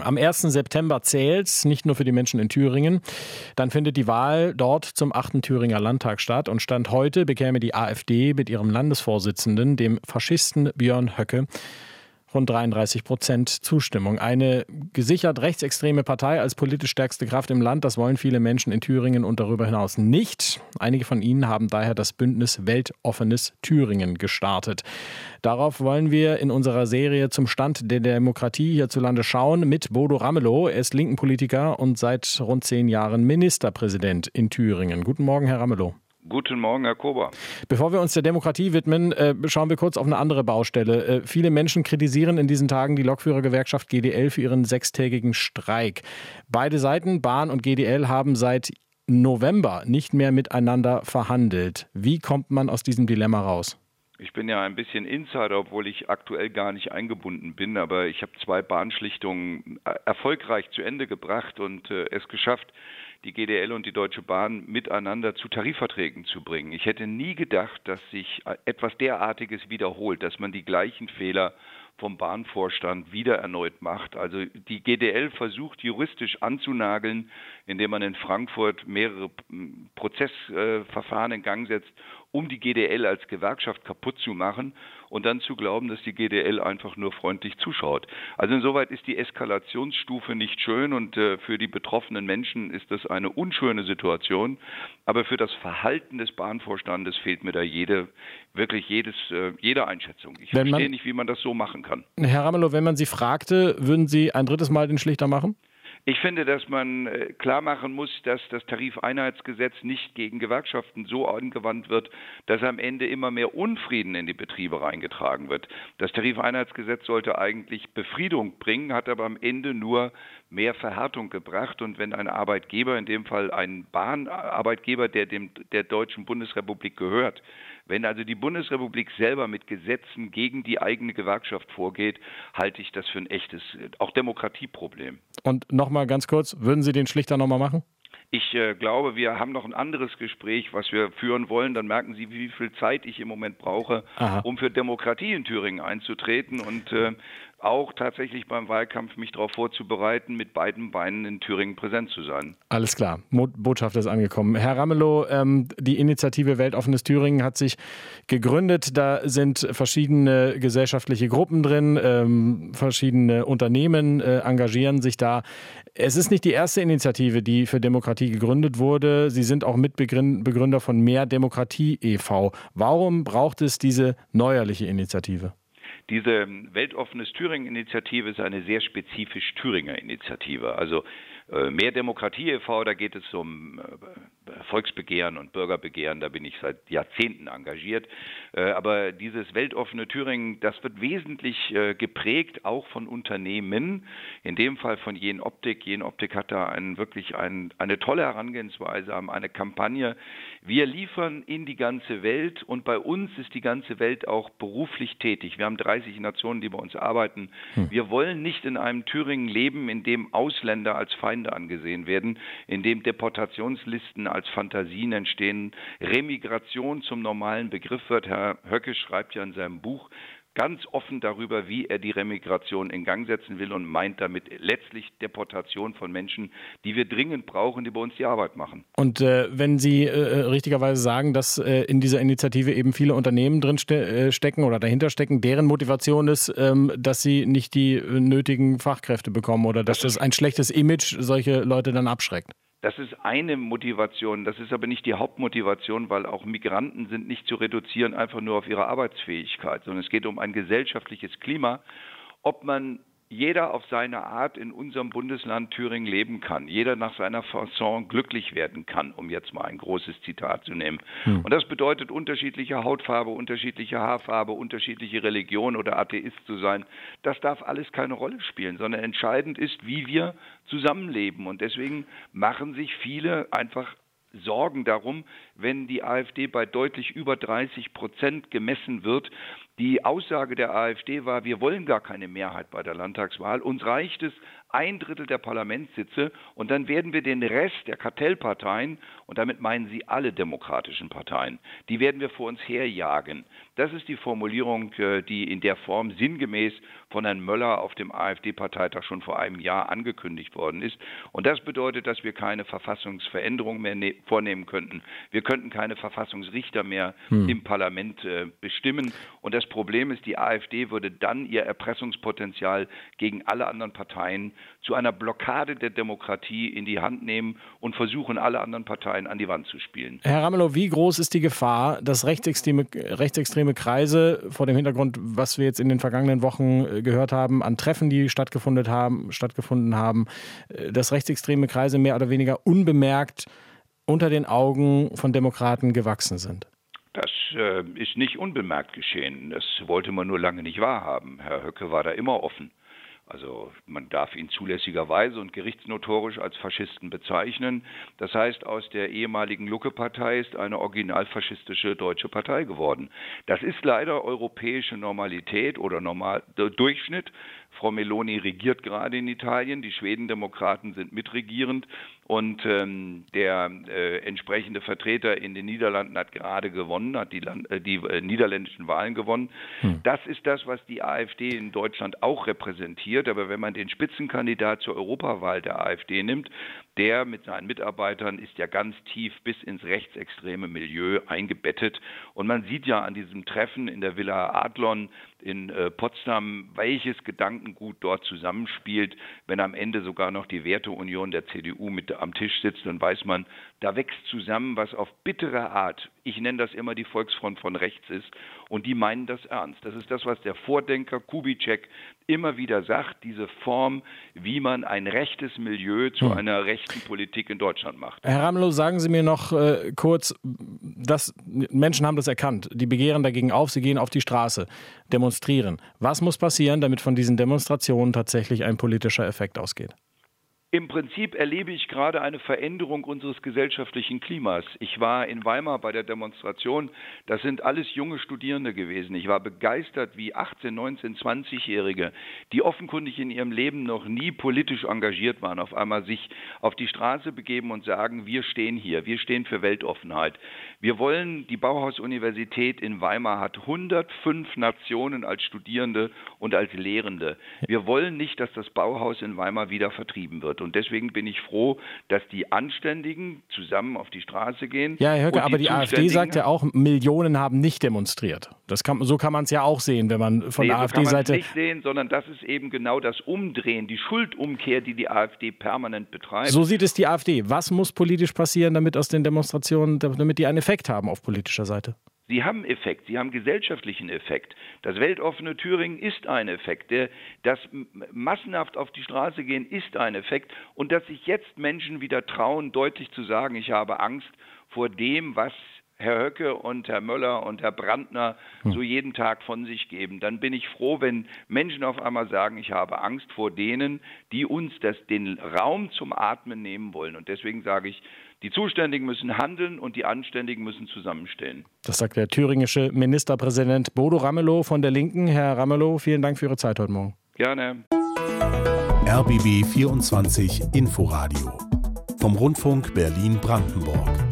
Morgen. Am 1. September zählt es, nicht nur für die Menschen in Thüringen. Dann findet die Wahl dort zum 8. Thüringer Landtag statt. Und Stand heute bekäme die AfD mit ihrem Landesvorsitzenden, dem Faschisten Björn Höcke, rund 33 Prozent Zustimmung. Eine gesichert rechtsextreme Partei als politisch stärkste Kraft im Land, das wollen viele Menschen in Thüringen und darüber hinaus nicht. Einige von ihnen haben daher das Bündnis Weltoffenes Thüringen gestartet. Darauf wollen wir in unserer Serie zum Stand der Demokratie hierzulande schauen mit Bodo Ramelow. Er ist Linken-Politiker und seit rund zehn Jahren Ministerpräsident in Thüringen. Guten Morgen, Herr Ramelow. Guten Morgen, Herr Kober. Bevor wir uns der Demokratie widmen, äh, schauen wir kurz auf eine andere Baustelle. Äh, viele Menschen kritisieren in diesen Tagen die Lokführergewerkschaft GDL für ihren sechstägigen Streik. Beide Seiten, Bahn und GDL, haben seit November nicht mehr miteinander verhandelt. Wie kommt man aus diesem Dilemma raus? Ich bin ja ein bisschen Insider, obwohl ich aktuell gar nicht eingebunden bin, aber ich habe zwei Bahnschlichtungen äh, erfolgreich zu Ende gebracht und äh, es geschafft, die GDL und die Deutsche Bahn miteinander zu Tarifverträgen zu bringen. Ich hätte nie gedacht, dass sich etwas derartiges wiederholt, dass man die gleichen Fehler vom Bahnvorstand wieder erneut macht. Also die GDL versucht juristisch anzunageln, indem man in Frankfurt mehrere Prozessverfahren in Gang setzt, um die GDL als Gewerkschaft kaputt zu machen und dann zu glauben, dass die GDL einfach nur freundlich zuschaut. Also insoweit ist die Eskalationsstufe nicht schön und äh, für die betroffenen Menschen ist das eine unschöne Situation. Aber für das Verhalten des Bahnvorstandes fehlt mir da jede, wirklich jedes, äh, jede Einschätzung. Ich wenn verstehe nicht, wie man das so machen kann. Herr Ramelow, wenn man Sie fragte, würden Sie ein drittes Mal den Schlichter machen? Ich finde, dass man äh, klar machen muss, dass das Tarifeinheitsgesetz nicht gegen Gewerkschaften so angewandt wird, dass am Ende immer mehr Unfrieden in die Betriebe reingetragen wird. Das Tarifeinheitsgesetz sollte eigentlich Befriedung bringen, hat aber am Ende nur mehr Verhärtung gebracht. Und wenn ein Arbeitgeber, in dem Fall ein Bahnarbeitgeber, der dem der deutschen Bundesrepublik gehört, wenn also die Bundesrepublik selber mit Gesetzen gegen die eigene Gewerkschaft vorgeht, halte ich das für ein echtes, auch Demokratieproblem. Und nochmal ganz kurz, würden Sie den Schlichter nochmal machen? Ich äh, glaube, wir haben noch ein anderes Gespräch, was wir führen wollen. Dann merken Sie, wie viel Zeit ich im Moment brauche, Aha. um für Demokratie in Thüringen einzutreten. Und äh, auch tatsächlich beim Wahlkampf mich darauf vorzubereiten, mit beiden Beinen in Thüringen präsent zu sein. Alles klar, Mo Botschaft ist angekommen. Herr Ramelow, ähm, die Initiative Weltoffenes Thüringen hat sich gegründet. Da sind verschiedene gesellschaftliche Gruppen drin, ähm, verschiedene Unternehmen äh, engagieren sich da. Es ist nicht die erste Initiative, die für Demokratie gegründet wurde. Sie sind auch Mitbegründer von Mehr Demokratie e.V. Warum braucht es diese neuerliche Initiative? Diese Weltoffenes Thüringen-Initiative ist eine sehr spezifisch Thüringer Initiative. Also Mehr Demokratie e.V., da geht es um äh, Volksbegehren und Bürgerbegehren, da bin ich seit Jahrzehnten engagiert. Äh, aber dieses weltoffene Thüringen, das wird wesentlich geprägt auch von Unternehmen, in dem Fall von Jen Optik. Jen Optik hat da einen, wirklich ein, eine tolle Herangehensweise, haben eine Kampagne. Wir liefern in die ganze Welt und bei uns ist die ganze Welt auch beruflich tätig. Wir haben 30 Nationen, die bei uns arbeiten. Hm. Wir wollen nicht in einem Thüringen leben, in dem Ausländer als Feinde Feinde angesehen werden, in dem Deportationslisten als Fantasien entstehen, Remigration zum normalen Begriff wird. Herr Höcke schreibt ja in seinem Buch, ganz offen darüber, wie er die Remigration in Gang setzen will und meint damit letztlich Deportation von Menschen, die wir dringend brauchen, die bei uns die Arbeit machen. Und äh, wenn Sie äh, äh richtigerweise sagen, dass äh, in dieser Initiative eben viele Unternehmen drin ste äh, stecken oder dahinter stecken, deren Motivation ist, ähm, dass sie nicht die äh, nötigen Fachkräfte bekommen oder dass das, das ein schlechtes Image solche Leute dann abschreckt. Das ist eine Motivation, das ist aber nicht die Hauptmotivation, weil auch Migranten sind nicht zu reduzieren einfach nur auf ihre Arbeitsfähigkeit, sondern es geht um ein gesellschaftliches Klima, ob man jeder auf seine Art in unserem Bundesland Thüringen leben kann, jeder nach seiner Fasson glücklich werden kann, um jetzt mal ein großes Zitat zu nehmen. Hm. Und das bedeutet unterschiedliche Hautfarbe, unterschiedliche Haarfarbe, unterschiedliche Religion oder Atheist zu sein. Das darf alles keine Rolle spielen, sondern entscheidend ist, wie wir zusammenleben. Und deswegen machen sich viele einfach Sorgen darum, wenn die AfD bei deutlich über 30 Prozent gemessen wird. Die Aussage der AfD war, wir wollen gar keine Mehrheit bei der Landtagswahl. Uns reicht es, ein Drittel der Parlamentssitze und dann werden wir den Rest der Kartellparteien, und damit meinen Sie alle demokratischen Parteien, die werden wir vor uns herjagen. Das ist die Formulierung, äh, die in der Form sinngemäß von Herrn Möller auf dem AfD-Parteitag schon vor einem Jahr angekündigt worden ist. Und das bedeutet, dass wir keine Verfassungsveränderung mehr ne vornehmen könnten. Wir könnten keine Verfassungsrichter mehr hm. im Parlament äh, bestimmen. Und das Problem ist, die AfD würde dann ihr Erpressungspotenzial gegen alle anderen Parteien zu einer Blockade der Demokratie in die Hand nehmen und versuchen, alle anderen Parteien an die Wand zu spielen. Herr Ramelow, wie groß ist die Gefahr, dass rechtsextreme, rechtsextreme Kreise vor dem Hintergrund, was wir jetzt in den vergangenen Wochen äh, gehört haben, an Treffen, die stattgefunden haben, stattgefunden haben, äh, dass rechtsextreme Kreise mehr oder weniger unbemerkt unter den Augen von Demokraten gewachsen sind? Das äh, ist nicht unbemerkt geschehen. Das wollte man nur lange nicht wahrhaben. Herr Höcke war da immer offen. Also man darf ihn zulässigerweise und gerichtsnotorisch als Faschisten bezeichnen. Das heißt, aus der ehemaligen Lucke-Partei ist eine originalfaschistische deutsche Partei geworden. Das ist leider europäische Normalität oder Normal Durchschnitt. Frau Meloni regiert gerade in Italien, die Schwedendemokraten sind mitregierend und ähm, der äh, entsprechende Vertreter in den Niederlanden hat gerade gewonnen, hat die, Land äh, die äh, niederländischen Wahlen gewonnen. Hm. Das ist das, was die AfD in Deutschland auch repräsentiert. Aber wenn man den Spitzenkandidat zur Europawahl der AfD nimmt, der mit seinen Mitarbeitern ist ja ganz tief bis ins rechtsextreme Milieu eingebettet. Und man sieht ja an diesem Treffen in der Villa Adlon in äh, Potsdam, welches Gedankengut dort zusammenspielt, wenn am Ende sogar noch die Werteunion der CDU mit am Tisch sitzt, dann weiß man, da wächst zusammen, was auf bittere Art, ich nenne das immer die Volksfront von rechts ist, und die meinen das ernst. Das ist das, was der Vordenker Kubitschek immer wieder sagt, diese Form, wie man ein rechtes Milieu zu hm. einer rechten Politik in Deutschland macht. Herr Ramelow, sagen Sie mir noch äh, kurz, dass Menschen haben das erkannt, die begehren dagegen auf, sie gehen auf die Straße, demonstrieren. Was muss passieren, damit von diesen Demonstrationen tatsächlich ein politischer Effekt ausgeht? Im Prinzip erlebe ich gerade eine Veränderung unseres gesellschaftlichen Klimas. Ich war in Weimar bei der Demonstration. Das sind alles junge Studierende gewesen. Ich war begeistert, wie 18, 19, 20-Jährige, die offenkundig in ihrem Leben noch nie politisch engagiert waren, auf einmal sich auf die Straße begeben und sagen, wir stehen hier, wir stehen für Weltoffenheit. Wir wollen, die Bauhaus-Universität in Weimar hat 105 Nationen als Studierende und als Lehrende. Wir wollen nicht, dass das Bauhaus in Weimar wieder vertrieben wird. Und deswegen bin ich froh, dass die Anständigen zusammen auf die Straße gehen. Ja, Herr Höcke, aber die, die AfD sagt ja auch, Millionen haben nicht demonstriert. Das kann, so kann man es ja auch sehen, wenn man von nee, der AfD-Seite. So nicht sehen, sondern das ist eben genau das Umdrehen, die Schuldumkehr, die die AfD permanent betreibt. So sieht es die AfD. Was muss politisch passieren, damit aus den Demonstrationen, damit die einen Effekt haben auf politischer Seite? Sie haben Effekt, sie haben gesellschaftlichen Effekt. Das weltoffene Thüringen ist ein Effekt. Der, das massenhaft auf die Straße gehen ist ein Effekt. Und dass sich jetzt Menschen wieder trauen, deutlich zu sagen, ich habe Angst vor dem, was Herr Höcke und Herr Möller und Herr Brandner hm. so jeden Tag von sich geben, dann bin ich froh, wenn Menschen auf einmal sagen, ich habe Angst vor denen, die uns das, den Raum zum Atmen nehmen wollen. Und deswegen sage ich, die Zuständigen müssen handeln und die Anständigen müssen zusammenstehen. Das sagt der thüringische Ministerpräsident Bodo Ramelow von der Linken. Herr Ramelow, vielen Dank für Ihre Zeit heute Morgen. Gerne. RBB 24 Inforadio vom Rundfunk Berlin-Brandenburg.